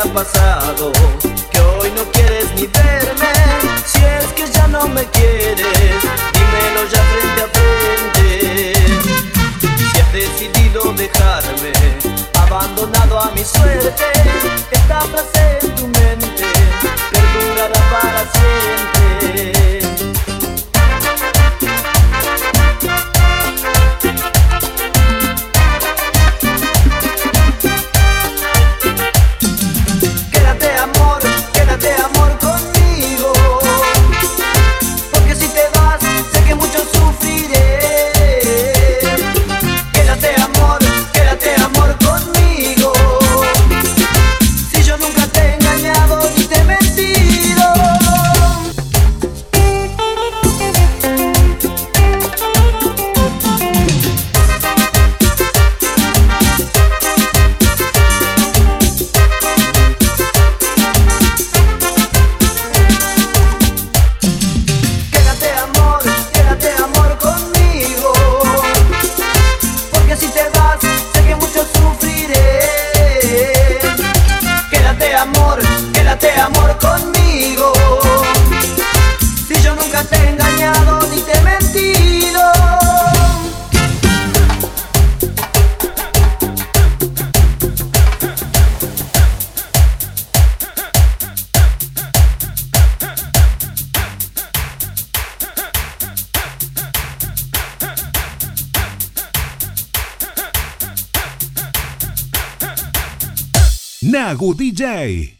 ha pasado que hoy no quieres ni verme? Si es que ya no me quieres, dímelo ya frente a frente. Si has decidido dejarme, abandonado a mi suerte, esta frase amor, quédate amor conmigo. Nagu DJ.